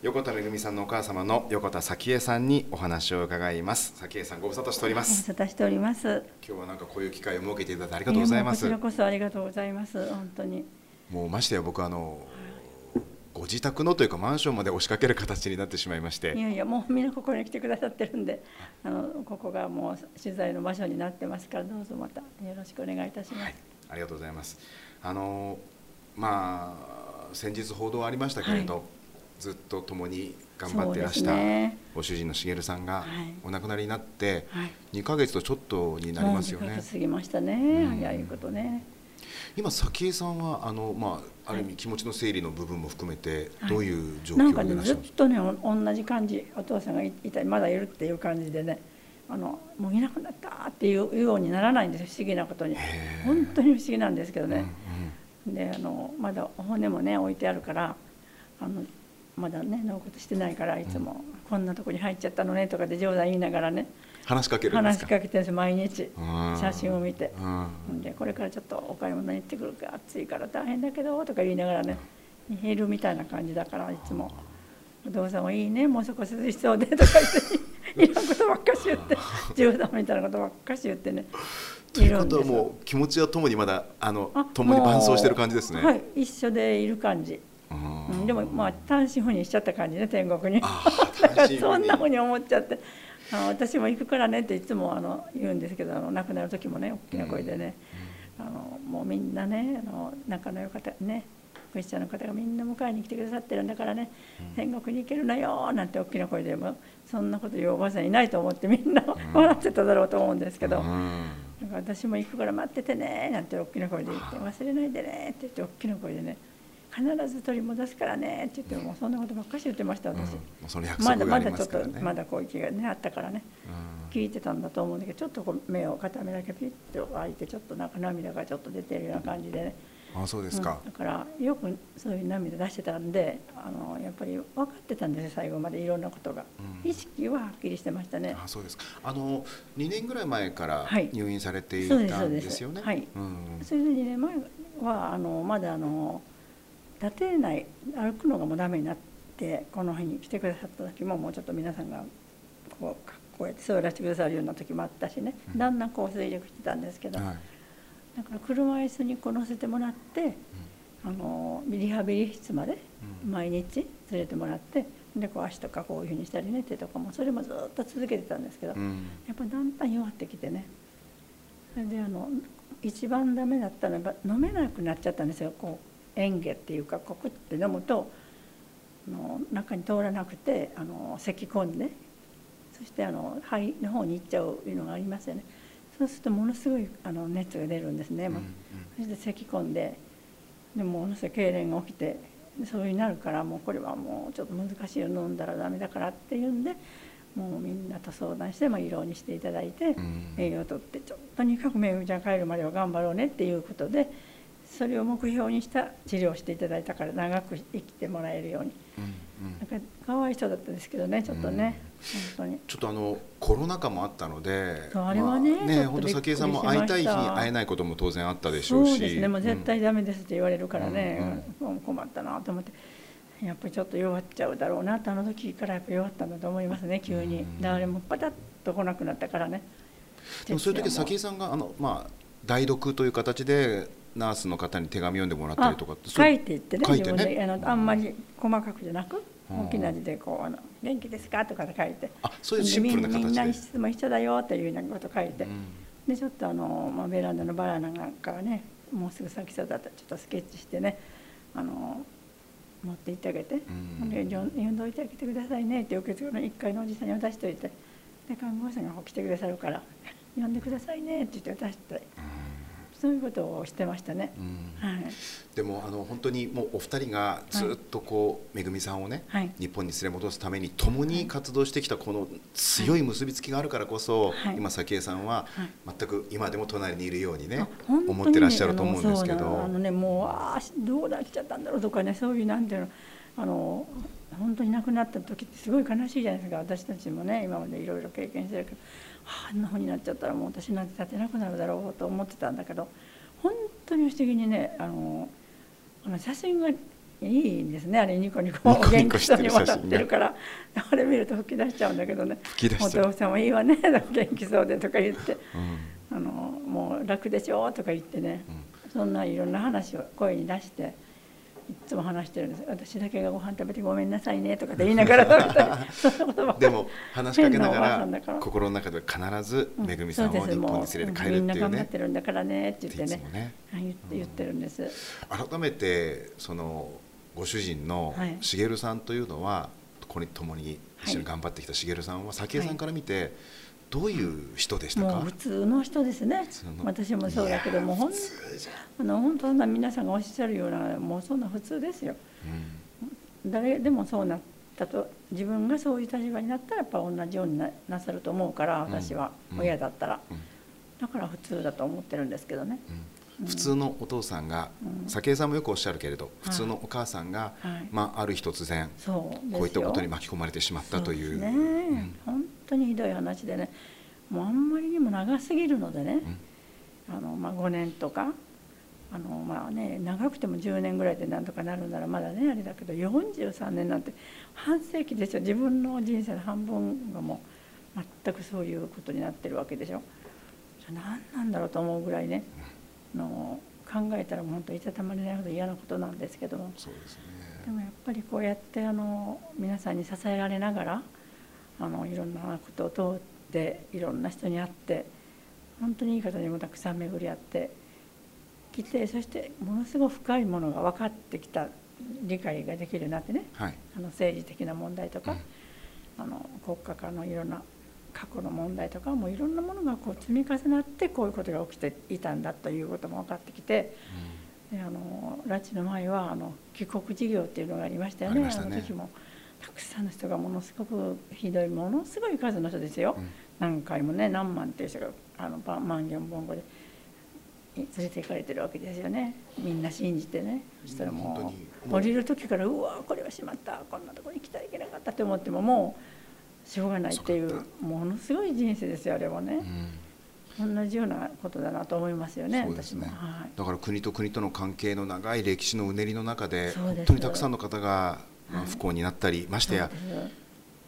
横田めぐみさんのお母様の横田早紀江さんにお話を伺います早紀江さんご無沙汰しておりまご無す沙汰しております。今日はなんかこういう機会を設けていただいてありがとうございますこちらこそありがとうございます。本当に。もうましてや僕あのご自宅のというかマンションまで押しかける形になってしまいましていやいやもうみんなここに来てくださってるんで、あのここがもう取材の場所になってますからどうぞまたよろしくお願いいたします。はい、ありがとうございます。あのまあ先日報道ありましたけれど、はいずっと共に頑張っていらした、ご主人の茂さんがはいお亡くなりになってはい。2ヶ月とちょっとになりますよもう2ヶね。月過ぎましたね。うん早いことね。今早紀江さんはあのまあある意味気持ちの整理の部分も含めてはいどういう状況なんかねずっでいらっしゃるんですか。とねお同じ感じお父さんがいいたまだいるっていう感じでね。あのもういなくなったっていうようにならないんですよ不思議なことに本当に不思議なんですけどね、うんであのまだ骨もね置いてあるからあのまだね納骨してないからいつも、こんなとこに入っちゃったのねとかで冗談言いながらね話しかけるんですか？話しかけてるんです毎日。うん。写真を見て。うん。でこれからちょっとお買い物に行ってくるから暑いから大変だけどとか言いながらねいるみたいな感じだからいつも「お父さんもいいねもうそこ涼しそうで」とか言っていろんなことばっかし言って冗談みたいなことばっかし言ってねということはもう気持ちはともにまだあのあ共に伴走してる感じですね。はい一緒でいる感じうん。うんでもまあ単身赴任しちゃった感じね天国に。だ からそんなふうに思っちゃって。あの私も行くからねっていつもあの言うんですけどあの亡くなる時もね大きな声でね、あのもうみんなねあの仲の良かったねクリスチャンの方がみんな迎えに来てくださってるんだからね、天国に行けるのよなんて大きな声でもうそんなこと言うおばあさんいないと思ってみんな 笑ってただろうと思うんですけど、私も行くから待っててねなんて大きな声で言って忘れないでねって言って大きな声でね必ず取り戻すからねって言ってもうそんなことばっかし言ってましたうん。私、まだまだちょっ。とまだ小池がねあったからね。聞いてたんだと思うんだけどちょっとこう目を片目だけピッと開いてちょっとなんか涙がちょっと出てるような感じでね、うんあそうですか。うん。だからよくそういう涙出してたんであのやっぱり分かってたんですよ最後までいろんなことが、うん。意識ははっきりしてましたね。あそうですか。あの2年ぐらい前からはい。入院されていたんですよね。そうですはい。うん。それで2年前はあのまだあの立てない歩くのがもうダメになってこの辺に来てくださった時ももうちょっと皆さんがこうこうやって座らせてくださるような時もあったしね、うん。だんだんこう衰弱してたんですけど、はい。だから車椅子にこう乗せてもらってあのリハビリ室までうん。毎日連れてもらってでこう足とかこういうふうにしたりね手とかもそれもずっと続けてたんですけど、うん。やっぱだんだん弱ってきてね。それであの一番ダメだったのは飲めなくなっちゃったんですよこう嚥下っていうかこくって飲むとあの中に通らなくてあの咳き込んでそしてあの肺の方に行っちゃういうのがありますよね。そうするとものすごいあの熱が出るんですね、うんもうそして咳き込んででものすごい痙攣が起きてでそういになるからもうこれはもうちょっと難しいよ飲んだらダメだからっていうんでもうみんなと相談して、まあ、胃ろうにしていただいて、うん。栄養をとってちょっとにかくめぐみちゃん帰るまでは頑張ろうねっていうことでそれを目標にした治療をしていただいたから長く生きてもらえるように。うんうん。なんかかわいそうだったですけどねちょっとね、本当に。ちょっとあのコロナ禍もあったので、あれはねまあちょっと本当早紀江さんも会いたい日に会えないことも当然あったでしょうし、そうですねもう絶対ダメですって言われるからね、うもう困ったなと思って。やっぱりちょっと弱っちゃうだろうなとあの時からやっぱ弱ったんだと思いますね急に、うん誰もパタッと来なくなったからね。でもそういう時早紀江さんがあのまあ代読という形でナースの方に手紙読んでもらったりとかってあ書いていってね書いてね。あのあんまり細かくじゃなくうん。大きな字でこうあの「元気ですか?」とかで書いて。あそういうシンプルなで。みんみんな。質問一緒だよっていうようなこと書いて、うん。でちょっとあの、まあ、ベランダのバラなんかはねもうすぐ咲きそうだったらちょっとスケッチしてねあの持って行ってあげて、ん。で読んどいてあげてくださいねって受付の1階のおじさんに渡しといて。で看護師さんが来てくださるから「読んでくださいね」って言って渡してそういうことをしてましたね。うん。はい。でもあの本当にもうお二人がずっとこう、めぐみさんをね、はい。日本に連れ戻すために共に活動してきたこの強い結びつきがあるからこそ、はい。今早紀江さんははい。全く今でも隣にいるようにね、ね思ってらっしゃると思うんですけあのそうなのあどのねもうああどうなっちゃったんだろうとかねそういうなんていうのあの本当に亡くなった時ってすごい悲しいじゃないですか私たちもね今までいろいろ経験してるけど、はあ、あんなふうになっちゃったらもう私なんて立てなくなるだろうと思ってたんだけど本当に不思議にねあのあの写真がいいんですね。あれニコニコ元気そうに笑ってるから。あれ見ると吹き出しちゃうんだけどね。吹き出しちゃうお父さんもいいわね。元気そうでとか言って。うん。あのもう楽でしょ？とか言ってね。うん。そんないろんな話を声に出して。いつも話してるんです。私だけがご飯食べてごめんなさいねとかって言いながら でも話しかけながら心の中で必ずうんめぐみさんを日本に連れて帰るってもうみんないうね頑張ってるんだからねって言ってね。ね。はい言ってるんです、改めてそのご主人のはい。茂さんというのはここに共に一緒に頑張ってきた茂さんは早紀江さんから見てどういう人でしたか？普通の人ですね。私もそうだけどもほんあの本当な皆さんがおっしゃるようなもうそんな普通ですよ。うん。誰でもそうなったと自分がそういう立場になったらやっぱ同じようにななさると思うからうん。私はうん。親だったら、うん。だから普通だと思ってるんですけどね、うん普通のお父さんがうん。早紀江さんもよくおっしゃるけれど普通のお母さんがはい。まあある日突然こういったことに巻き込まれてしまったという。ね、うん。本当にひどい話でね。もうあんまりにも長すぎるのでね、あのまあ、5年とか。あのまあね長くても10年ぐらいでなんとかなるならまだねあれだけど43年なんて半世紀ですよ。自分の人生の半分がもう全くそういうことになってるわけでしょ。何なんだろうと思うぐらいね。あの考えたら本当いたたまれないほど嫌なことなんですけども。そうですね。でもやっぱりこうやってあの皆さんに支えられながらあのいろんなことを通っていろんな人に会って本当にいい方にもたくさん巡り合ってきてそしてものすごく深いものが分かってきた理解ができるようになってね。はい。あの政治的な問題とか、うん。あの国家間のいろんな過去の問題とかもういろんなものがこう積み重なってこういうことが起きていたんだということも分かってきて。であの拉致の前はあの帰国事業っていうのがありましたよね。ねの時もたくさんの人がものすごくひどいものすごい数の人ですよ、うん。何回もね何万っていう人があのば万元本語で連れて行かれてるわけですよね。みんな信じてね。そしたらもに。う。降りる時からうわこれはしまった。こんなとこに来たらいけなかったって思ってももうしょうがないっていそうものすごい人生ですよあれもね。う、ん。同じようなことだなと思いますよねね。私も。はい。だから国と国との関係の長い歴史のうねりの中で本当にたくさんの方が不幸になったりましてや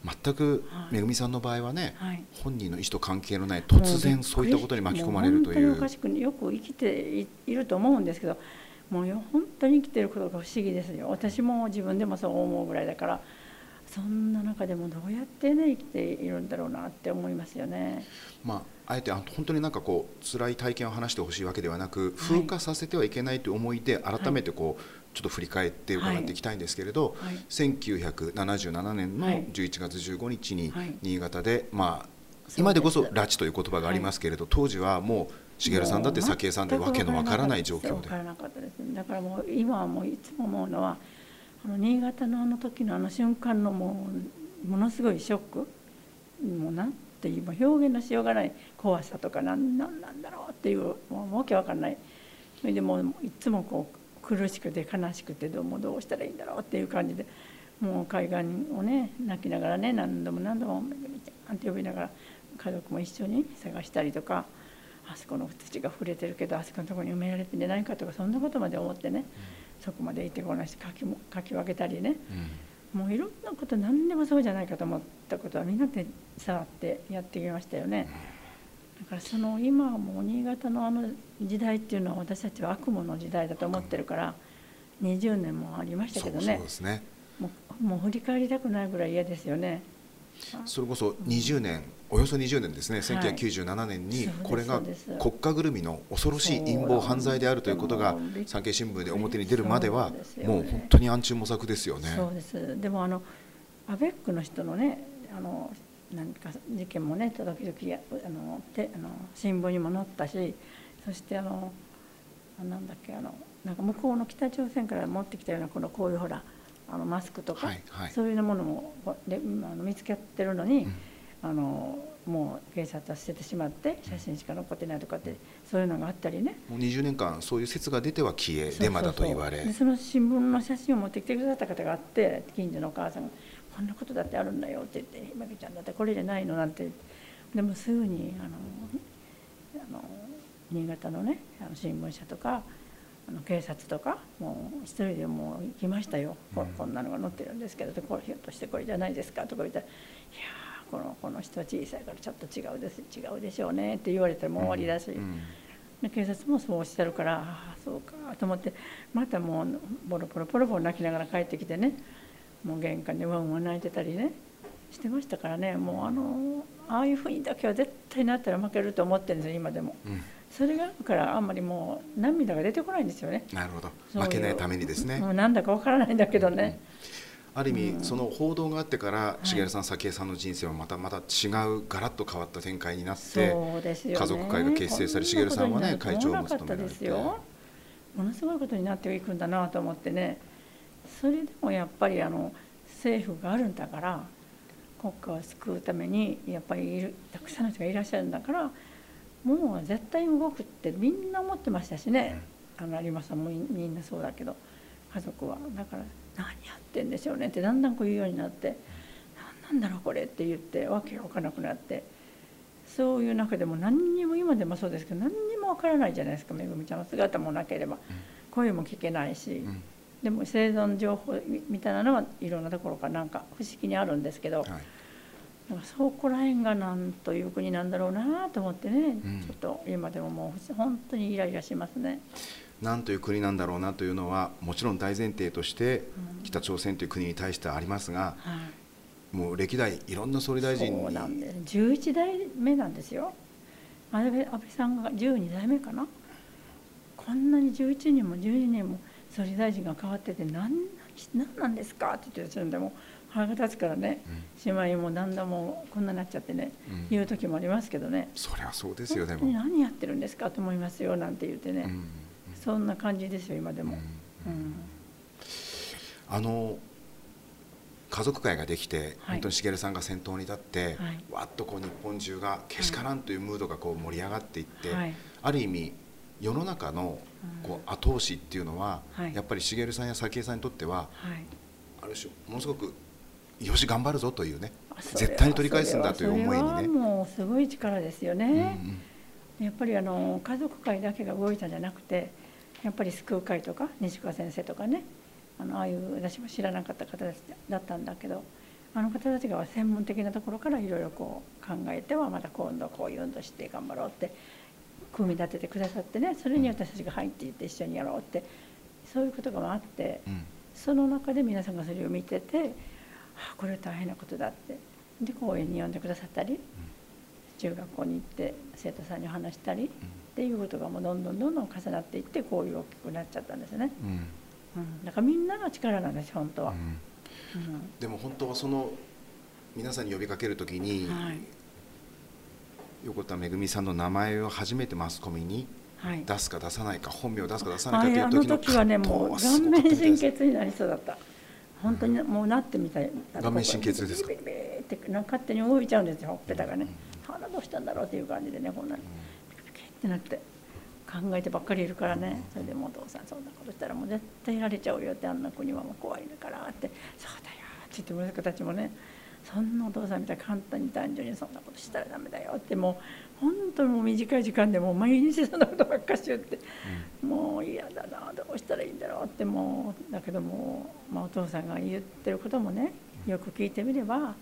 全くはい。めぐみさんの場合はねはい。本人の意思と関係のない突然そういったことに巻き込まれるという。もう本当におかしくよく生きていいると思うんですけどもうよ本当に生きてることが不思議ですよ。私も自分でもそう思うぐらいだからそんな中でもどうやってね生きているんだろうなって思いますよね。まああえてあ本当になんかこう辛い体験を話してほしいわけではなく風化させてはいけないという思いで改めてこうちょっと振り返って伺っていきたいんですけれどはい。1977年のはい。11月15日にはい。新潟でまあす。今でこそ拉致という言葉がありますけれど当時はもう茂さんだって早紀江さんでわけのわからない状況で。だからもう今はもういつも思うのはあの新潟のあの時のあの瞬間のもうものすごいショック。もうなんていう表現のしようがない怖さとかなんなんなんだろうっていうもうわけわかんないそれでもういつもこう苦しくて悲しくてどうもどうしたらいいんだろうっていう感じでもう海岸をね泣きながらね何度も何度も「めぐみちゃん」って呼びながら家族も一緒に探したりとかあそこの土が触れてるけどあそこのところに埋められてんじゃないかとかそんなことまで思ってねそこまで行ってこなしかきもかき分けたりね。もういろんなこと何でもそうじゃないかと思ったことはみんなで触ってやってきましたよね。だからその今はもう新潟のあの時代っていうのは私たちは悪夢の時代だと思ってるから20年もありましたけどね。ね。もうもう振り返りたくないぐらい嫌ですよね。それこそ20年およそ20年ですねはい。1997年にこれが国家ぐるみの恐ろしい陰謀犯罪であるということが産経新聞で表に出るまではもう本当に暗中模索ですよね。そうです。でもあのアベックの人のねあの何か事件もね時々やあのてあの新聞にも載ったしそしてあのあなんだっけあのなんか向こうの北朝鮮から持ってきたようなこのこういうほらあのマスクとか、はいはい。そういうものもこであの見つけてるのに、うん。あのもう警察は捨ててしまって写真しか残ってないとかってそういうのがあったりね。もう20年間そういう説が出ては消えデマだと言われ。でその新聞の写真を持ってきてくださった方があって近所のお母さんが「こんなことだってあるんだよ」って言って「ひまきちゃんだってこれじゃないの?」なんて。でもすぐにあのあの新潟のねあの新聞社とかあの警察とかもう一人でもう行きましたよ、ここんなのが載ってるんですけどこれひょっとしてこれじゃないですかとか言ったら「いやこのこの人は小さいからちょっと違うです違うでしょうね」って言われたらもう終わりだし、で警察もそうおっしゃるからああそうかと思ってまたもうボロボロボロボロ泣きながら帰ってきてねもう玄関でワンワン泣いてたりねしてましたからね。もうあのああいうふうにだけは絶対なったら負けると思ってるんですよ今でも。うんそれがあるからあんまりもう涙が出てこないんですよね。なるほど。負けないためにですね。もうなんだかわからないんだけどね。うん、ある意味、うん、その報道があってから茂さん、早紀江さんの人生はまたまた違うガラッと変わった展開になって、ね、家族会が結成され茂さんはね会長も務められて。ものすごいことになっていくんだなと思ってね。それでもやっぱりあの政府があるんだから国家を救うためにやっぱりたくさんの人がいらっしゃるんだからもう絶対動くってみんな思ってましたしね、あの有馬さんもみんなそうだけど家族は。だから何やってんでしょうねってだんだんこう言うようになって何なんだろうこれって言ってわけが分からなくなってそういう中でも何にも今でもそうですけど何にも分からないじゃないですか。めぐみちゃんの姿もなければ声も聞けないし。でも生存情報みたいなのはいろんなところからなんか不思議にあるんですけど、はいそこら辺がなんという国なんだろうなと思ってね、うん、ちょっと今でももう本当にイライラしますね。なんという国なんだろうなというのはもちろん大前提として北朝鮮という国に対してありますが、うん、もう歴代いろんな総理大臣にそうなんで11代目なんですよ。安倍安倍さんが12代目かな。こんなに11人も12人も総理大臣が変わってて何何なんですかって言ってるんでも腹が立つからね、姉妹もだんだんもうこんなになっちゃってね、うん、言う時もありますけどね。そりゃそうですよでも。何やってるんですか？と思いますよなんて言ってね、うん、そんな感じですよ今でも。あの家族会ができて、はい、本当に茂さんが先頭に立って、はい、わっとこう日本中がけしからんというムードがこう盛り上がっていって、はい、ある意味世の中のこう後押しっていうのは、やっぱり茂さんや早紀江さんにとっては、ある種ものすごくよし頑張るぞというね絶対に取り返すんだという思いにね。もうすごい力ですよね、うんうん、やっぱりあの家族会だけが動いたんじゃなくてやっぱり救う会とか西川先生とかねあのああいう私も知らなかった方だったんだけどあの方たちが専門的なところからいろいろこう考えてはまた今度こういう運動して頑張ろうって組み立ててくださってねそれに私たちが入っていって一緒にやろうってそういうことがあって、うん、その中で皆さんがそれを見ててあこれは大変なことだって。で講演に呼んでくださったり、うん、中学校に行って生徒さんに話したり、うん、っていうことがもうどんどんどんどん重なっていってこういう大きくなっちゃったんですね、うん、うん、だからみんなの力なんです本当は、でも本当はその皆さんに呼びかけるときに、はい、横田めぐみさんの名前を初めてマスコミに出すか出さないか、本名を出すか出さないかという時の時はねもう顔面神経になりそうだった本当にもうなってみたい顔面神経痛ですか？ビリビリって勝手に動いちゃうんですよほっぺたがね鼻どうしたんだろうっていう感じでねこんなにピキピキってなって考えてばっかりいるからねそれでもお父さんそんなことしたらもう絶対やられちゃうよってあんな子にはもう怖いからってそうだよって言って息子たちもねそんなお父さんみたいに簡単に男女にそんなことしたらダメだよってもう本当にもう短い時間でもう毎日そんなことばっかし言って、うん、もう嫌だなどうしたらいいんだろうってもうだけども、まあ、お父さんが言ってることもねよく聞いてみれば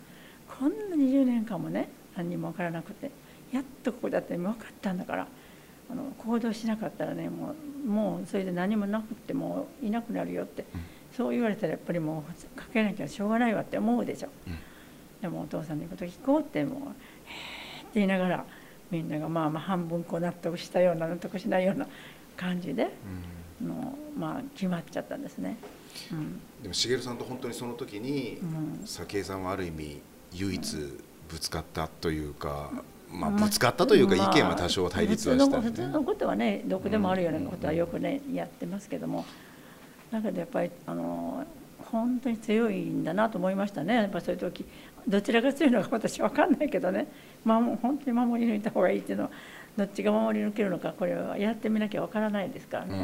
こんな20年間もね何にも分からなくてやっとここだって分かったんだからあの行動しなかったらねもうもうそれで何もなくってもういなくなるよって、うん、そう言われたらやっぱりもうかけなきゃしょうがないわって思うでしょ。うん。でもお父さんの言うこと聞こうってもう「へえ」って言いながらみんながまあまあ半分こう納得したような納得しないような感じで、うん、のまあ決まっちゃったんですね。うん、でも茂さんと本当にその時に早紀江さんはある意味唯一ぶつかったというか、まあ、ぶつかったというか意見は多少対立はした、ね、普通のことはねどこでもあるようなことはよくねやってますけども。だけどやっぱりあの本当に強いんだなと思いましたね。やっぱそういう時どちらが強いのか私分かんないけどね、まあ、本当に守り抜いた方がいいっていうのはどっちが守り抜けるのかこれはやってみなきゃ分からないですからね、うん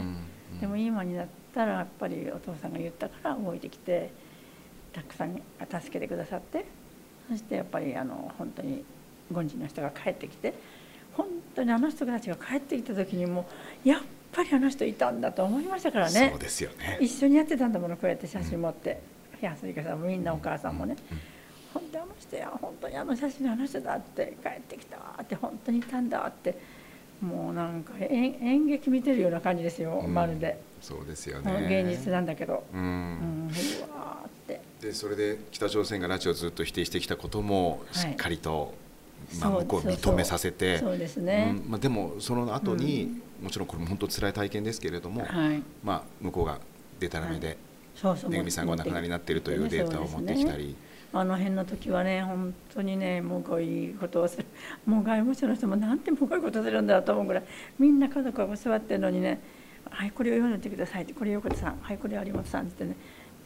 うん、でも今になったらやっぱりお父さんが言ったから動いてきてたくさん助けてくださってそしてやっぱりあの本当に軍人の人が帰ってきて本当にあの人たちが帰ってきた時にもやっぱりあの人いたんだと思いましたからね。そうですよね。一緒にやってたんだものこうやって写真持って、うん、いやそれからさんもみんなお母さんもね、うん、本当あの人や本当にあの写真のあの人だって帰ってきたわって本当にいたんだってもうなんか演劇見てるような感じですよ、うん、まるで。そうですよね。現実なんだけど、うん、うん、うわって。でそれで北朝鮮が拉致をずっと否定してきたこともしっかりと、はいまあ、向こう認めさせて。そうですね、うん。まあ、でもその後に、もちろんこれも本当辛い体験ですけれども、はい、まあ、向こうがでたらめで、はい、めぐみさんがお亡くなりになっているというデータを持ってきたり。あの辺の時はね本当にねもうこういうことをする。もう外務省の人もなんてもうこういうことするんだと思うぐらいみんな家族が座ってるのにね「はいこれを読んでください」って「これ横田さんはいこれ有本さん」ってね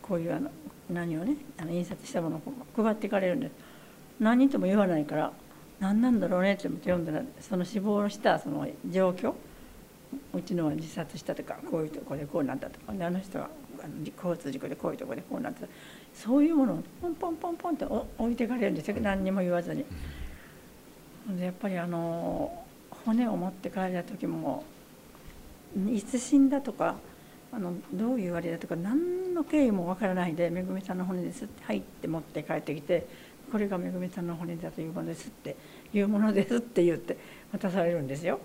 こういうあの何をねあの印刷したものを配っていかれるんです何人とも言わないから何なんだろうねって読んだらその死亡したその状況うちのは自殺したとかこういうとこでこうなったとかあの人は交通事故でこういうとこでこうなった。そういうものをポンポンポンポンって置いていかれるんですよ何にも言わずに。でやっぱりあの骨を持って帰った時もいつ死んだとかあのどういうあれだとか何の経緯もわからないでめぐみさんの骨ですって入って持って帰ってきてこれがめぐみさんの骨だというものですっていうものですって言って渡されるんですよ。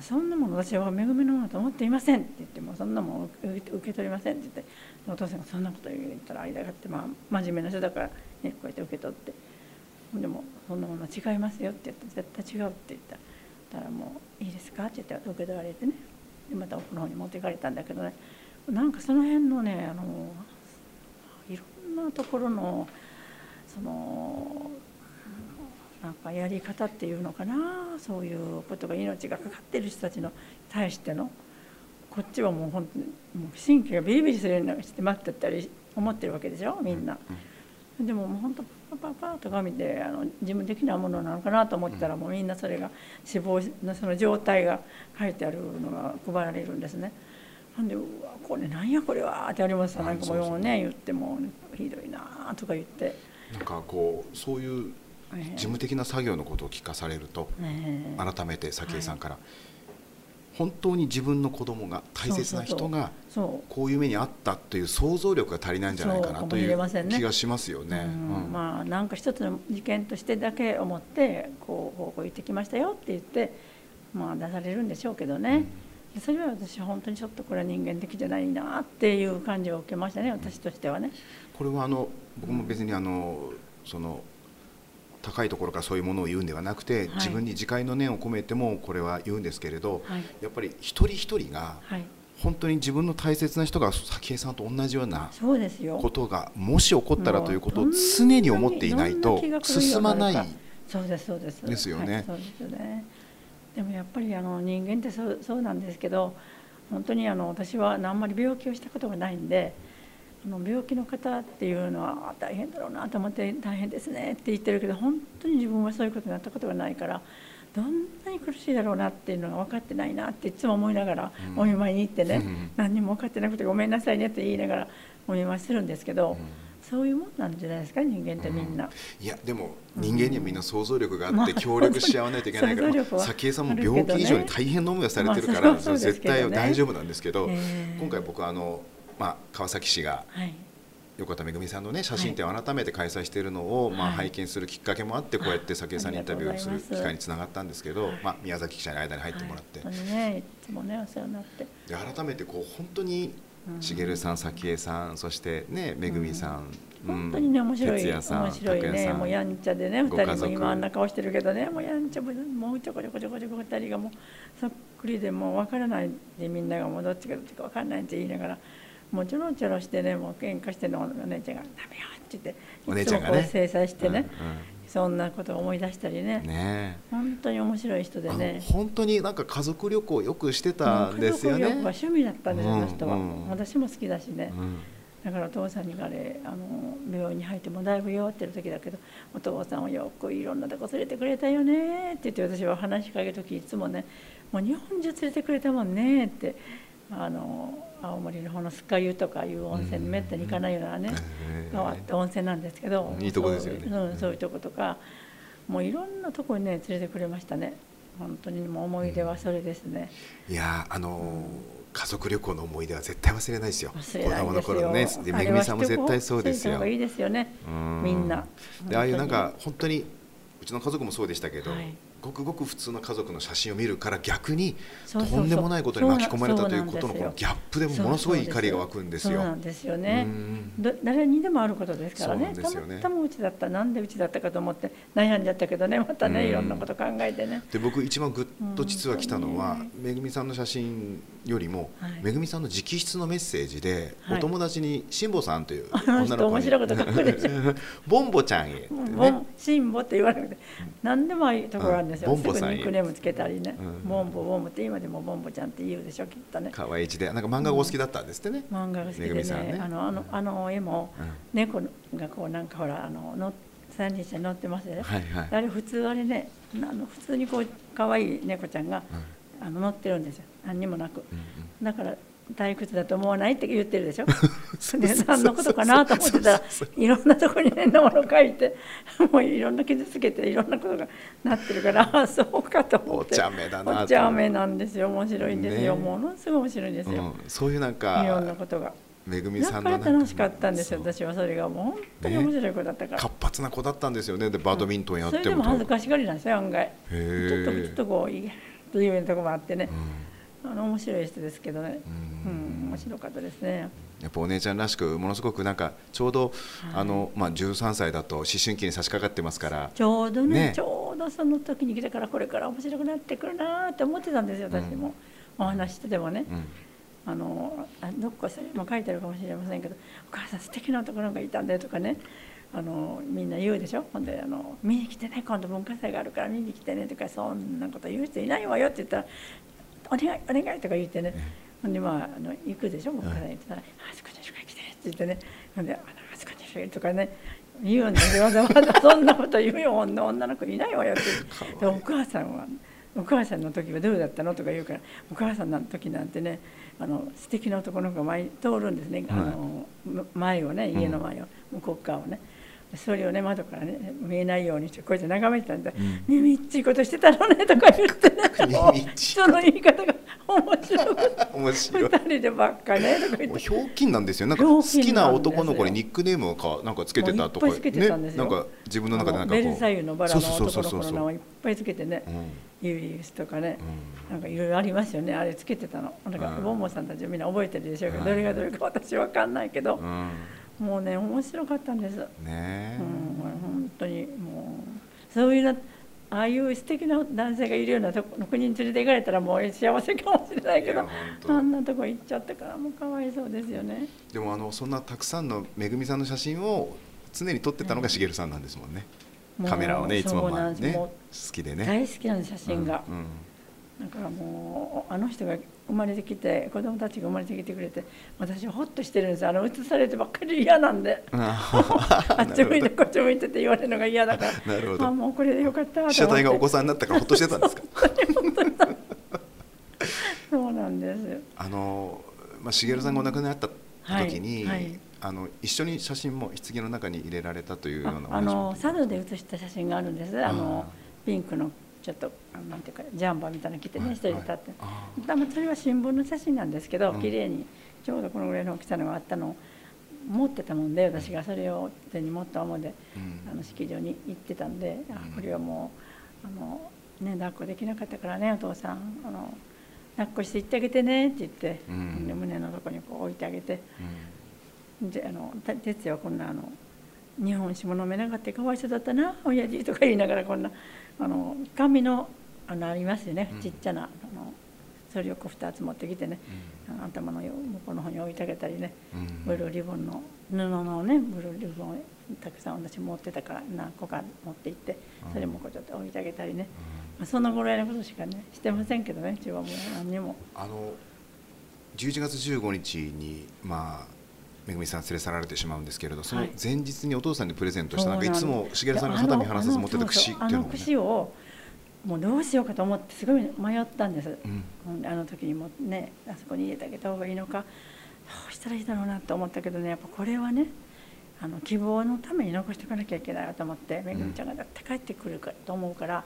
そんなもの私は恵みのものと思っていませんって言ってもそんなもの受け取りませんって言ってお父さんがそんなこと言ったら間があってまあ真面目な人だから、ね、こうやって受け取ってでもそんなもの違いますよって言って絶対違うって言ったらもういいですかって言って受け取られてねでまた奥の方に持っていかれたんだけどね。なんかその辺のねあのいろんなところのそのなんかやり方っていうのかなそういうことが命がかかってる人たちの対してのこっちはもう本当にもう神経がビリビリするようにして待ってたり思ってるわけでしょみんな。でももう本当パパパとか見てあの事務的なものなのかなと思ったらもうみんなそれが死亡のその状態が書いてあるのが配られるんですね。なんで「うわこれなんやこれは」って有本さんなんかもね言ってもひどいなとか言って。なんかこうそういう事務的な作業のことを聞かされると、改めて早紀江さんから、本当に自分の子供が大切な人がこういう目にあったという想像力が足りないんじゃないかなという気がしますよね。まあなんか一つの事件としてだけ思ってこうこう言ってきましたよって言ってまあ出されるんでしょうけどね。うん、それは私本当にちょっとこれは人間的じゃないなっていう感じを受けましたね私としてはね。これはあの僕も別にあのその高いところからそういうものを言うんではなくて、はい、自分に自戒の念を込めてもこれは言うんですけれど、はい、やっぱり一人一人が、本当に自分の大切な人が早紀江さんと同じようなことがもし起こったらということを常に思っていないと進まないそうですそうです。ですよね。そうですよね。でもやっぱりあの人間ってそうそうなんですけど本当にあの私はあんまり病気をしたことがないんで。の病気の方っていうのは大変だろうなと思って大変ですねって言ってるけど本当に自分はそういうことになったことがないからどんなに苦しいだろうなっていうのが分かってないなっていつも思いながらお見舞いに行ってね、うん、何にも分かってなくてごめんなさいねって言いながらお見舞いするんですけど。うん。そういうもんなんじゃないですか人間ってみんな、うん、いやでも人間にはみんな想像力があって協力し合わないといけないから、早紀江さんも病気以上に大変な思いをされてるから、まあ絶対大丈夫なんですけど、えー、今回僕あのまあ、川崎市が横田めぐみさんの、ね、写真展を改めて開催しているのを、まあ、拝見するきっかけもあってこうやって早紀江さんにインタビューをする機会につながったんですけど、まあ、宮崎記者に間に入ってもらって、ね、いつもねお世話になって。で改めてこう本当に茂さん早紀江さんそしてねめぐみさん、本当にね面白い面白いね。もうやんちゃでね二人も今あんな顔してるけどねもうやんちゃもうちょこちょこちょこちょこ二人がもうそっくりでもう分からないでみんながもうどっちかどっちか分からないって言いながら。もうちょろちょろしてねもう喧嘩してのお姉ちゃんが「ダメよ」って言ってお姉ちゃんがね。制裁してね、うんうん、そんなことを思い出したりね。ね本当に面白い人でね。本当になんか家族旅行よくしてたんですよね。家族旅行は趣味だったんですよ、あの人は、うん、私も好きだしね、だからお父さんにあれあの病院に入ってもだいぶ弱ってる時だけどお父さんをよくいろんなとこ連れてくれたよねって言って私は話しかける時いつもねもう日本中連れてくれたもんねってあの青森の方の酸ヶ湯とかいう温泉にめったに行かないようなね、変わった温泉なんですけどいいとこですよねそう,、そういうとことかもういろんなとこにね連れてくれましたね本当にもう思い出はそれですね、うん、いやあのー家族旅行の思い出は絶対忘れないですよ。忘れないですよ。ね、でめぐみさんも絶対そうですよ。いいですよね。みんな。でああいうなんか本当にうちの家族もそうでしたけど、はい、ごくごく普通の家族の写真を見るから逆にとんでもないことに巻き込まれたということのこのギャップでもものすごい怒りが湧くんですよ。そうなんですよね。誰にでもあることですからね。たまたまうちだった。なんでうちだったかと思って悩んじゃったけどね。またねいろんなこと考えてね。で僕一番ぐっと実は来たのは、めぐみさんの写真よりも、はい、めぐみさんの直筆のメッセージで、はい、お友達に 辛坊さんという女の子に ボンボちゃんへ、ね、ボン辛坊って言わなくて何でもいいところあるんですよ、ボンボさんクネームつけたりね、うん、ボンボボンボって今でもボンボちゃんって言うでしょきっとね。可愛い字で。なんか漫画がお好きだったんですってね、うん、漫画が好きでね、ね、あのあのあの絵も、猫がこうなんかほらあのの三人車乗ってますね、はいはい、あれ普通あれねあの普通にこう可愛い猫ちゃんが、あの乗ってるんですよ。何にもなく、うんうん、だから退屈だと思わないって言ってるでしょ？で何のことかなと思ってたらいろんなとこに変なもの書いてもういろんな傷つけていろんなことがなってるからああそうかと思って。お茶目だなお茶目なんですよ。面白いんですよ、ね、ものすごい面白いんですよ、うん、そういうなんかいろんなことが。めぐみさんのだから楽しかったんですよ私はそれが。もう本当に面白い子だったから、ね、活発な子だったんですよね。でバドミントンやっても、それでも恥ずかしがりなんですよ案外。ちょっとちょっとこういい というとこもあってね、うん、あの面白い人ですけどね、うん、うん、面白かったですね。やっぱお姉ちゃんらしくものすごくなんかちょうど、はい、あのまあ13歳だと思春期に差し掛かってますから。ちょうどね、ね、ちょうどその時に来たからこれから面白くなってくるなって思ってたんですよ私も、うん、お話しててもね、うん、あのあどっかそれも書いてあるかもしれませんけど「お母さん素敵なところがいたんだよ」とかね。あのみんな言うでしょ。ほんであの「見に来てね今度文化祭があるから見に来てね」とか「そんなこと言う人いないわよ」って言ったら「お願いお願い」とか言ってね、ほんでまああの行くでしょ？文化祭行ったら「あそこにしか来て」って言ってね。ほんで「あそこにしかとかね。言うんでわざわざそんなこと言うよ。女の子いないわよって。でお母さんはお母さんの時はどうだったの？とか言うからお母さんの時なんてねあの素敵な男の子が前通るんですね、あの前をね家の前を、向こう側をねそれをね窓からね見えないようにしてこうやって眺めてたんで「ねみっちいことしてたのね」とか言ってね。人の言い方が面白い。面白い。2人でばっかねとか言って。ひょうきんなんですよ。なんか好きな男の子にニックネームをかなんかつけてたとかね。なんか自分の中でなんかこう。ベルサイユのバラの男の子の名をいっぱいつけてね、ユリウスとかね、なんかいろいろありますよね。あれつけてたの。なんかボンボさんたちみんな覚えてるでしょうけど、どれがどれか私わかんないけど、もうね面白かったんです。ね、うん、本当にもうそういうなああいう素敵な男性がいるようなとこの国に連れて行かれたらもう幸せかもしれないけどあんなとこ行っちゃったからもうかわいそうですよね。でもあのそんなたくさんのめぐみさんの写真を常に撮ってたのがしげるさんなんですもんね。カメラをねいつもまあね好きでね。大好きな写真が。うんうんだからもうあの人が生まれてきて子供たちが生まれてきてくれて私はほっとしてるんですあの映されてばっかり嫌なんで。あ っち向いてこっち向いてって言われるのが嫌だから。なるほど。あもうこれでよかった被写体がお子さんになったからほっとしてたんですか？そうなんです。あの、まあ、茂さんがお亡くなった時に、はいはい、あの一緒に写真も棺の中に入れられたというようなあの佐渡で写した写真があるんです。あのピンクのちょっとなんていうかジャンバーみたいなの着てね一人で立って。多分それは新聞の写真なんですけど綺麗にちょうどこのぐらいの大きさのがあったのを持ってたもんで私がそれを手に持ったままで、あの式場に行ってたんで、あこれはもうあの、ね、抱っこできなかったからねお父さんあの抱っこして行ってあげてねって言って、うん、胸のとこにこう置いてあげて、うん、であの哲也はこんなあの日本酒も飲めなかったかわいそうだったな親父とか言いながらこんなあの紙のあのありますよね、ちっちゃなあのそれをこう2つ持ってきてね、うん、頭の向こうの方に置いてあげたりね、うん、ブルーリボンの布のねブルーリボンたくさん私持ってたから何個か持って行ってそれもこうちょっと置いてあげたりね、まあ、そのぐらいのことしかねしてませんけどねうちはもう何にも。あの11月15日にまあめぐみさん連れ去られてしまうんですけれどその前日にお父さんにプレゼントした、はい、なんかいつも茂さんが肌身離さず持ってた串っていうのも、ね、串をもうどうしようかと思ってすごい迷ったんです、うん、あの時にもねあそこに入れてあげた方がいいのか。どうしたらいいだろうなと思ったけどねやっぱこれはねあの希望のために残しておかなきゃいけないと思ってめぐみちゃんがだって帰ってくるかと思うから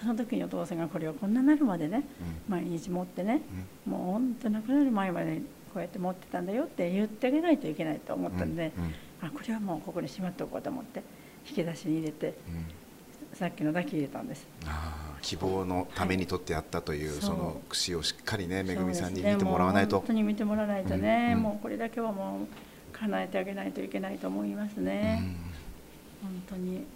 その時にお父さんがこれをこんななるまでね、毎日持ってね、もう本当亡くなる前までこうやって持ってたんだよって言ってあげないといけないと思ったんで、あこれはもうここにしまっておこうと思って引き出しに入れて、さっきのだけ入れたんです。あ希望のために取ってやったという、はい、その串をしっかりねめぐみさんに見てもらわないと、本当に見てもらわないとね、うんうん、もうこれだけはもう叶えてあげないといけないと思いますね、うん、本当に。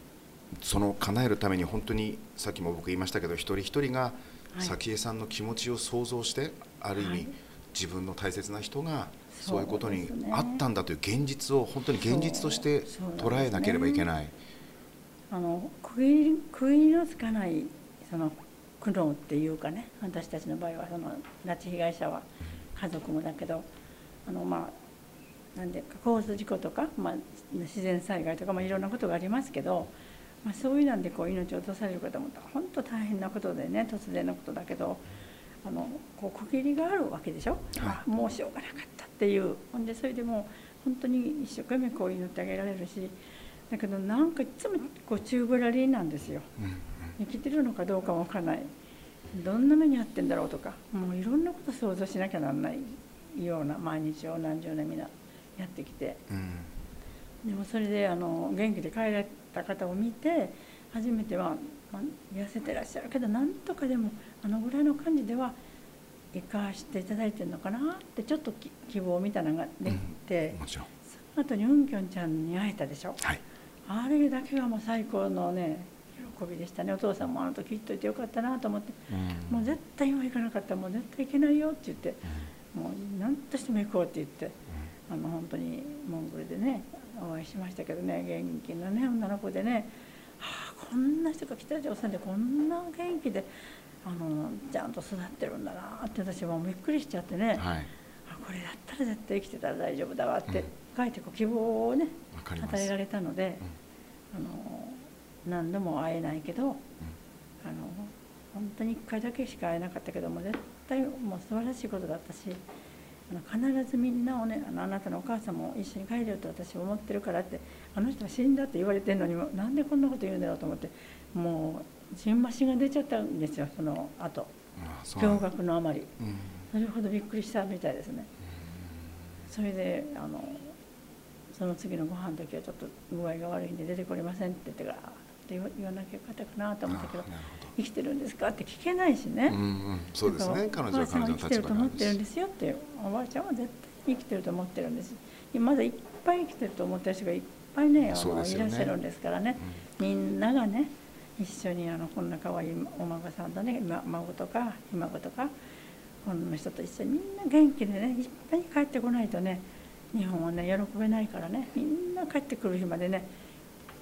その叶えるために本当にさっきも僕言いましたけど一人一人が早紀江さんの気持ちを想像して、ある意味、自分の大切な人がそういうことにあったんだという現実を本当に現実として捉えなければいけない。あの区切りのつかないその苦悩っていうかね私たちの場合はその拉致被害者は家族もだけどあのまあなんでか交通事故とか、まあ、自然災害とか、まあ、いろんなことがありますけど、まあ、そういうなんでこう命を落とされる方も本当大変なことでね突然のことだけどあのこう区切りがあるわけでしょ、はい、もうしようがなかったっていう。ほんでそれでも本当に一生懸命こう祈ってあげられるしだけどなんかいつもこう宙ぶらりんなんですよ、うんうん、生きてるのかどうかもわからない。どんな目に遭ってんだろうとか。もういろんなこと想像しなきゃなんないような毎日を何十年みんなやってきて、うん、でもそれであの元気で帰られた方を見て初めては、まあ、痩せてらっしゃるけどなんとかでもあのぐらいの感じでは生かしていただいてるのかなってちょっと希望みたいなのができて、うん、その後にうんきょんちゃんに会えたでしょ、はい。あれだけがもう最高のね喜びでしたね。お父さんもあの時言っといてよかったなと思って、うん、もう絶対今行かなかったらもう絶対行けないよって言って、うん、もう何としても行こうって言って、うん、あの本当にモンゴルでねお会いしましたけどね元気なね女の子でね、はあ、こんな人が北朝鮮でこんな元気であのちゃんと育ってるんだなって私もびっくりしちゃってね、はい、あこれだったら絶対生きてたら大丈夫だわって書いてこう希望をね与えられたので。あの何度も会えないけど、うん、あの本当に1回だけしか会えなかったけども絶対もう素晴らしいことだったし必ずみんなをねあのあなたのお母さんも一緒に帰れると私は思ってるからってあの人は死んだって言われてるのにもなんでこんなこと言うんだろうと思ってもうじんましが出ちゃったんですよその後。驚愕のあまり、うん、それほどびっくりしたみたいですね。それであのその次のご飯の時はちょっと具合が悪いんで出てこれませんって言ってから言わなきゃよかったかなと思ったけど生きてるんですか？って聞けないしね、うんうん、そうですね。彼女は彼女の生きてると思ってるんですよっておばあちゃんは絶対に生きてると思ってるんです。まだいっぱい生きてると思ってる人がいっぱいねね。いらっしゃるんですからね、うん、みんながね一緒にあのこんな可愛いお孫さんとね孫とかひ孫とかこの人と一緒にみんな元気でねいっぱい帰ってこないとね日本はね喜べないからねみんな帰ってくる日までね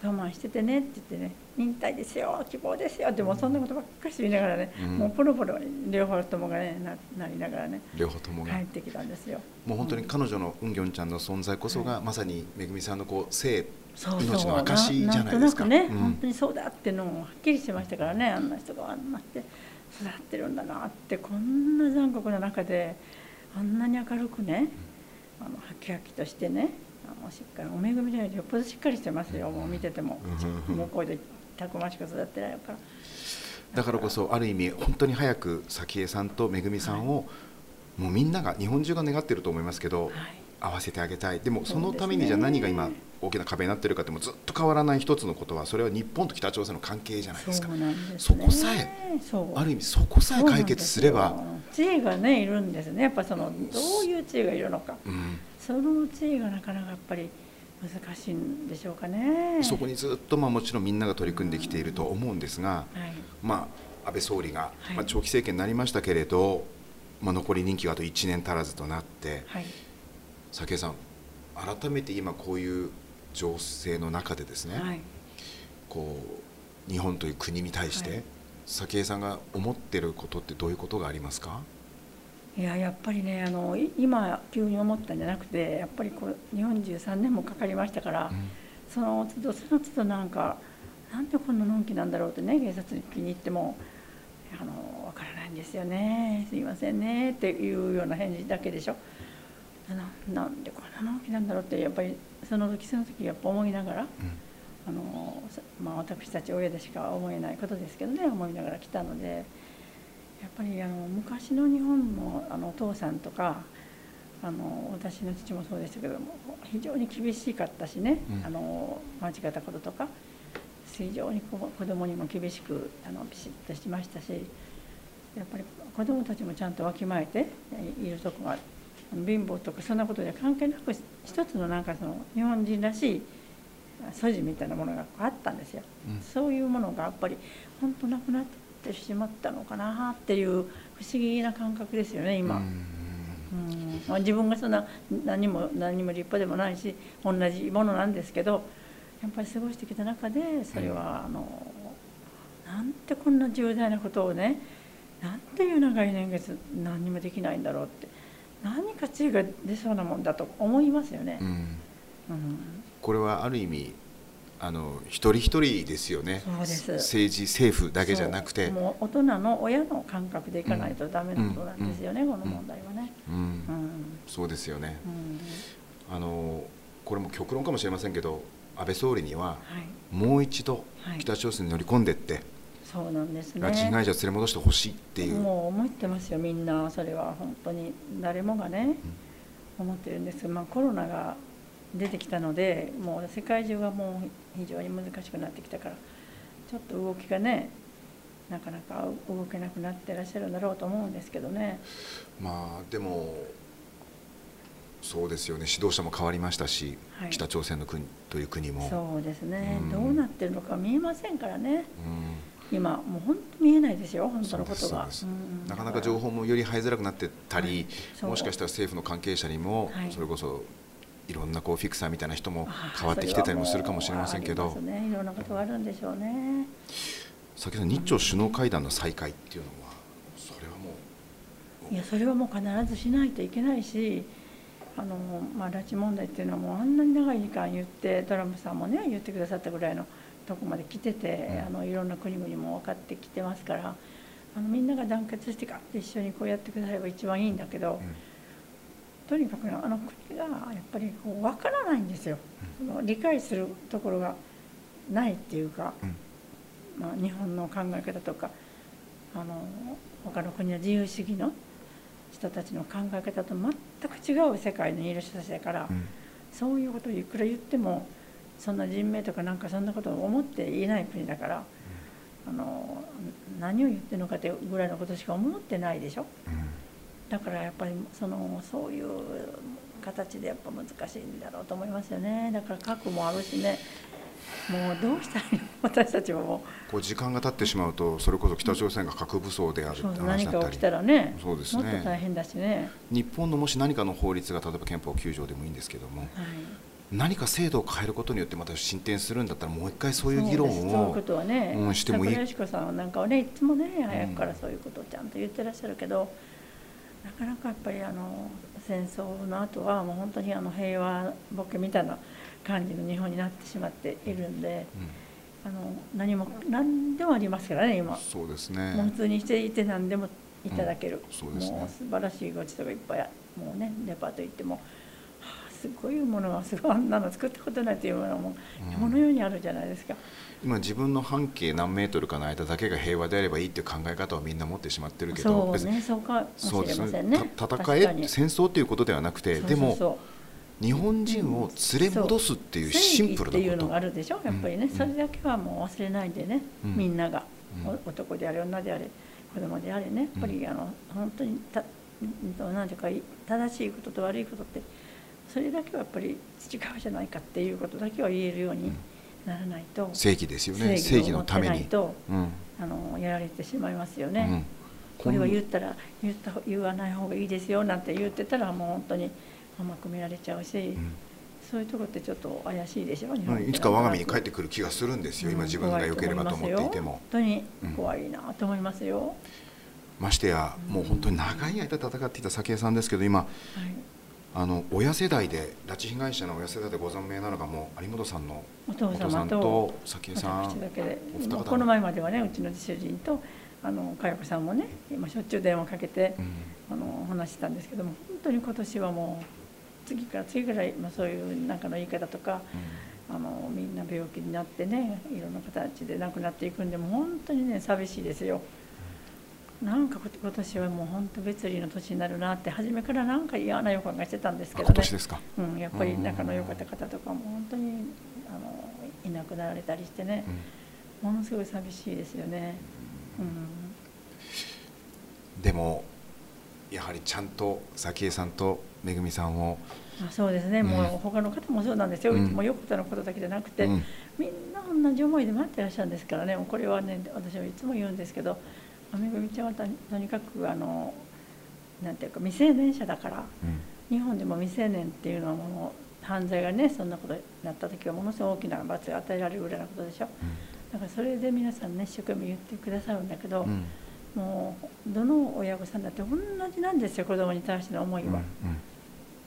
我慢しててねって言ってね忍耐ですよ希望ですよってもそんなことばっかり言いながらね、うん、もうポロポロ両方ともがねななりながらね両方ともが。帰ってきたんですよ。もう本当に彼女のうんぎょんちゃんの存在こそが、はい、まさにめぐみさんのこう生命の証じゃないですか。ななんとなくね、うん、本当にそうだっていうのもはっきりしましたからねあんな人があんなって育ってるんだなってこんな残酷な中であんなに明るくね、うん。あのはきはきとしてねあのしっかりお恵みじゃないよっぽどしっかりしてますよもう見てても。向こうでたくましく育ってないから。だからこそある意味本当に早く早紀江さんとめぐみさんを、はい、もうみんなが日本中が願ってると思いますけど、はい、合わせてあげたい。でもそのためにじゃあ何が今大きな壁になってるかってもずっと変わらない一つのことはそれは日本と北朝鮮の関係じゃないですか。そ、ね,、こさえある意味そこさえ解決すれば。知恵がねいるんですね。やっぱそのどういう知恵がいるのか、うん、その知恵がなかなかやっぱり難しいんでしょうかね。そこにずっとまあもちろんみんなが取り組んできていると思うんですが、はい、まあ安倍総理が、まあ、長期政権になりましたけれど、まあ、残り任期があと1年足らずとなって、はい、早紀江さん改めて今こういう情勢の中でですね、はい、こう日本という国に対して、早紀江さんが思ってることってどういうことがありますか？いややっぱりねあの今急に思ったんじゃなくてやっぱりこう43年もかかりましたから、うん、その都度その都度なんかなんでこんなのんきなんだろうってね警察に気に入ってもあの分からないんですよね。すいませんねっていうような返事だけでしょ。ななんでこんなのんきなんだろうってやっぱりその時その時やっぱ思いながら、あの、まあ、私たち親でしか思えないことですけどね思いながら来たのでやっぱりあの昔の日本のあのお父さんとかあの私の父もそうでしたけども非常に厳しかったしね、うん、あの間違ったこととか非常に子供にも厳しくあのピシッとしましたしやっぱり子供たちもちゃんとわきまえているとこが貧乏とかそんなことで関係なく一つのなんかその日本人らしい素地みたいなものがあったんですよ、うん、そういうものがやっぱり本当なくなってしまったのかなっていう不思議な感覚ですよね今。うん。まあ、自分がそんな何も何も立派でもないし同じものなんですけどやっぱり過ごしてきた中でそれはあのなんてこんな重大なことをねなんていう長い年月何にもできないんだろうって何か知恵が出そうなもんだと思いますよね。うん、うん、これはある意味あの一人一人ですよね。政治政府だけじゃなくて。もう大人の親の感覚でいかないとダメなことなんですよね、うん、この問題はね、うん、うん、そうですよね、あのこれも極論かもしれませんけど安倍総理には、もう一度北朝鮮に乗り込んでって、はい、そうなんですね。拉致被害者を連れ戻してほしいっていう。もう思ってますよみんな。それは本当に誰もがね、思ってるんですまあコロナが出てきたのでもう世界中がもう非常に難しくなってきたからちょっと動きがねなかなか動けなくなってらっしゃるんだろうと思うんですけどね。まあでもそうですよね。指導者も変わりましたし、はい、北朝鮮の国という国も。そうですね、うん、どうなってるのか見えませんからね、うん、今もう本当見えないですよ本当のことが、うん、なかなか情報もより入りづらくなってたり、はい、もしかしたら政府の関係者にもそれこそいろんなこうフィクサーみたいな人も変わってきてたりもするかもしれませんけど、ね、いろんなことがあるんでしょうね。先ほど日朝首脳会談の再開っていうのはそれはもういやそれはもう必ずしないといけないしあの、まあ、拉致問題っていうのはもうあんなに長い時間言ってトランプさんもね言ってくださったぐらいのとこまで来てて、うん、あのいろんな国々も分かってきてますからあのみんなが団結してガッて一緒にこうやってくだされば一番いいんだけど。うんとにかくあの国がやっぱりこう分からないんですよ、うん、理解するところがないっていうか、うん、まあ、日本の考え方とかあの他の国の自由主義の人たちの考え方と全く違う世界にいる人たちだから、うん、そういうことをいくら言ってもそんな人命とかなんかそんなことを思っていない国だから、あの何を言ってるのかってぐらいのことしか思ってないでしょ。だからやっぱりそのそういう形でやっぱ難しいんだろうと思いますよね。だから核もあるしね。もうどうしたらいいの？私たちももう。こう時間が経ってしまうとそれこそ北朝鮮が核武装であるって話だったり。何か起きたらね。そうですね。もっと大変だしね。日本のもし何かの法律が例えば憲法9条でもいいんですけども、はい。何か制度を変えることによってまた進展するんだったらもう一回そういう議論をそういうことはね、うん、してもいい。桜子さんなんかはねいつもね早くからそういうことをちゃんと言ってらっしゃるけど、なかなかやっぱりあの戦争の後はもう本当にあの平和ボケみたいな感じの日本になってしまっているんで、うん、あの何も何でもありますからね今。そうですね。もう普通にしていて何でもいただける、うん。ね、もう素晴らしいごちそうがいっぱいもうねデパート行っても、はあ、すごいものはすごいあんなの作ったことないというものも山のようにあるじゃないですか。今自分の半径何メートルかの間だけが平和であればいいっていう考え方をみんな持ってしまってるけどそうねそうかもしれませんね。戦え戦争ということではなくてでも日本人を連れ戻すっていうシンプルなこと、っていうのがあるでしょ？やっぱりね、うん、それだけはもう忘れないでね、うん、みんなが、うん、男であれ女であれ子供であれね。やっぱりあの本当にた何ていうか正しいことと悪いことってそれだけはやっぱり違うじゃないかっていうことだけは言えるように、ならないと正義ですよね。正義のために。と、うん、あのやられてしまいますよね、うん、これは言ったら言った言わない方がいいですよなんて言ってたらもう本当に甘く見られちゃうし、うん、そういうとこってちょっと怪しいでしょ日いつか我が身に帰ってくる気がするんですよ、今自分が良ければと思っていても。本当に怖いなと思いますよ、ましてや、もう本当に長い間戦っていた早紀江さんですけど今、はい、あの親世代で拉致被害者の親世代でご存命なのがもう有本さんのお父様と早紀江さんこの前まではねうちの主人とあの佳代子さんもね今しょっちゅう電話かけて、うん、あの話したんですけども本当に今年はもう次から次ぐらい、まあ、そういうなんかの言い方とか、あのみんな病気になってねいろんな形で亡くなっていくんでも本当にね寂しいですよ。なんか今年はもう本当別離の年になるなって初めからなんか嫌な予感がしてたんですけどね。うん、やっぱり仲の良かった方とかも本当にあのいなくなられたりしてね、ものすごい寂しいですよね。うん、でもやはりちゃんと早紀江さんとめぐみさんをあそうですね、もう他の方もそうなんですよ、うん、もう横田のことだけじゃなくて、うん、みんな同じ思いで待ってらっしゃるんですからね。これはね私はいつも言うんですけどめぐみちゃんはとにかくあのなんていうか未成年者だから、うん、日本でも未成年っていうのはもう犯罪がねそんなことになった時はものすごい大きな罰が与えられるぐらいのことでしょ、だからそれで皆さんね一生懸命言ってくださるんだけど、もうどの親御さんだって同じなんですよ子供に対しての思いは。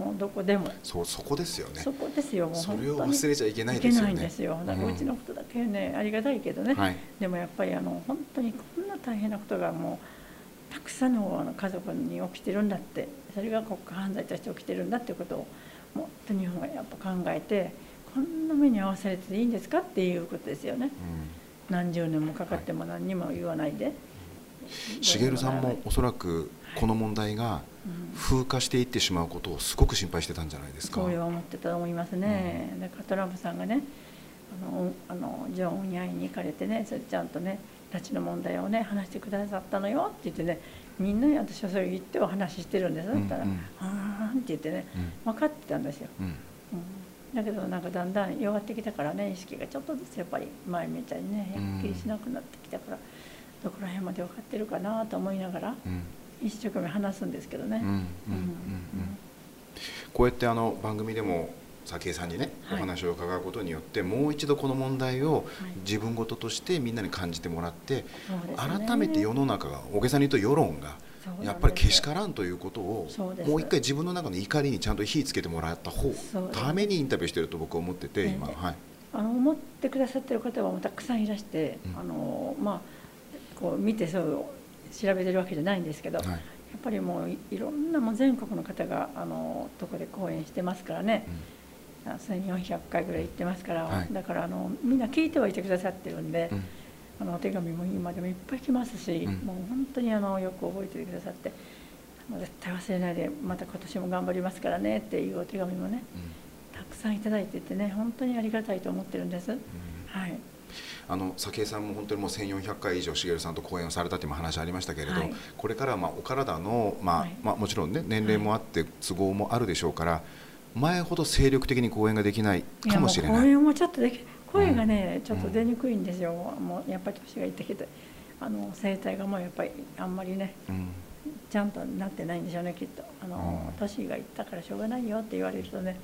もうどこでも。そうそこですよね。そこですよもうそれを忘れちゃいけないですよね。いけないんですよ。だからうちのことだけね、うん、ありがたいけどね、はい、でもやっぱりあの本当にこんな大変なことがもうたくさんの家族に起きてるんだって。それが国家犯罪として起きてるんだっていうことをもっと日本がやっぱ考えてこんな目に遭わされていいんですかっていうことですよね、うん、何十年もかかっても何にも言わないで。はい茂さんもおそらくこの問題が風化していってしまうことをすごく心配してたんじゃないですか。そう思ってたと思いますね。うん、だからトランプさんがねあのあのジョンに会いに行かれてねそれちゃんとね拉致の問題をね話してくださったのよって言ってねみんなに私はそれ言ってお話ししてるんですだったら「うんうん、あーん」って言ってね、分かってたんですよ。うん、うん、だけどなんかだんだん弱ってきたからね意識がちょっとずつやっぱり前みたいにねはっきりしなくなってきたから。どこら辺まで分かってるかなと思いながら、一生懸命話すんですけどね。こうやってあの番組でも早紀江さんにね、お話を伺うことによってもう一度この問題を自分事としてみんなに感じてもらって、改めて世の中が大げさに言うと世論がやっぱりけしからんということをもう一回自分の中の怒りにちゃんと火つけてもらった方ためにインタビューしてると僕は思ってて今、はい、あの思ってくださってる方はたくさんいらして、あのまあこう見てそう調べてるわけじゃないんですけど、はい、やっぱりもういろんなもう全国の方があのとこで講演してますからね、うん、1400回ぐらい行ってますから、はい、だからあのみんな聞いてはいてくださってるんで、うん、あのお手紙も今でもいっぱい来ますし、うん、もう本当にあのよく覚えててくださって。絶対忘れないでまた今年も頑張りますからねっていうお手紙もね、たくさんいただいててね本当にありがたいと思ってるんです。はいあの早紀江さんも本当にもう1400回以上茂さんと講演をされたという話ありましたけれど、はい、これからまあお体の、まあ、はい、まあ、もちろんね年齢もあって都合もあるでしょうから、前ほど精力的に講演ができないかもしれない。講演もちょっとでき声がね、うん、ちょっと出にくいんですよ、うん、もうやっぱり年がいってきてあの声帯がもうやっぱりあんまりね、うん、ちゃんとなってないんでしょうねきっと。あの、年がいったからしょうがないよって言われるとね、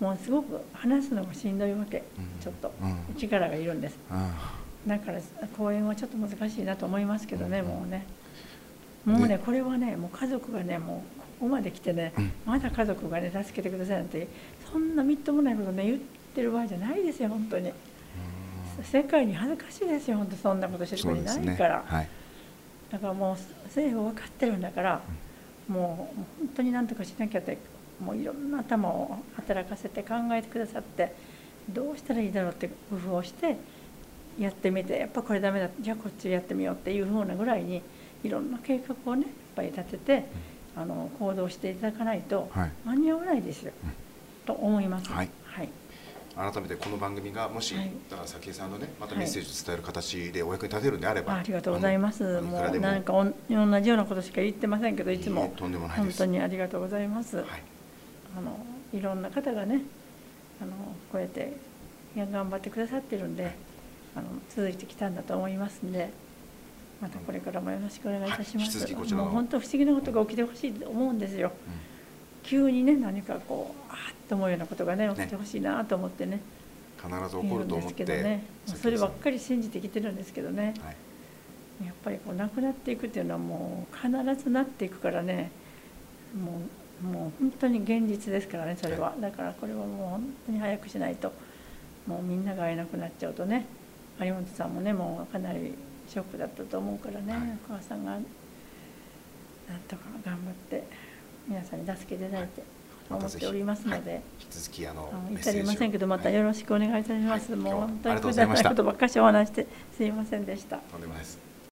もうすごく話すのがしんどいわけ、ちょっと。力がいるんです、だから講演はちょっと難しいなと思いますけどね、もうね。もうねこれはねもう家族がねもうここまで来てね、まだ家族がね助けてくださいなんてそんなみっともないことね言ってる場合じゃないですよ本当に。世界に恥ずかしいですよ本当そんなことしてる国ないから、ね。はい、だからもう政府分かってるんだから、もう本当になんとかしなきゃってもういろんな頭を働かせて考えてくださってどうしたらいいだろうって工夫をしてやってみてやっぱこれダメだじゃあこっちやってみようっていうふうなぐらいにいろんな計画をねやっぱり立てて、うん、あの行動していただかないと間に合わないですよ、はい、と思います。はい、はい。改めてこの番組がもし、はい、だから早紀江さんのねまたメッセージを伝える形でお役に立てるんであれば、はい、ありがとうございます。も。うなんか同じようなことしか言ってませんけどいつも。本当にありがとうございます。はいあのいろんな方がねあのこうやって頑張ってくださってるんであの続いてきたんだと思いますんでまたこれからもよろしくお願いいたします、はい、もう本当不思議なことが起きてほしいと思うんですよ、うん、急にね何かこうあっと思うようなことがね起きてほしいなと思ってね。必ず起こると思ってね。そればっかり信じてきてるんですけどね、はい、やっぱりこう亡くなっていくっていうのはもう必ずなっていくからね。もうもう本当に現実ですからねそれは。だからこれはもう本当に早くしないと。もうみんなが会えなくなっちゃうとね有本さんもねもうかなりショックだったと思うからね、はい、お母さんがなんとか頑張って皆さんに助けていただいて思っておりますので、はい、引き続きあの至りませんけどまたよろしくお願いいたします、はい、もう本当にくだらないことばっかしお話してすいませんでした。とんでもないです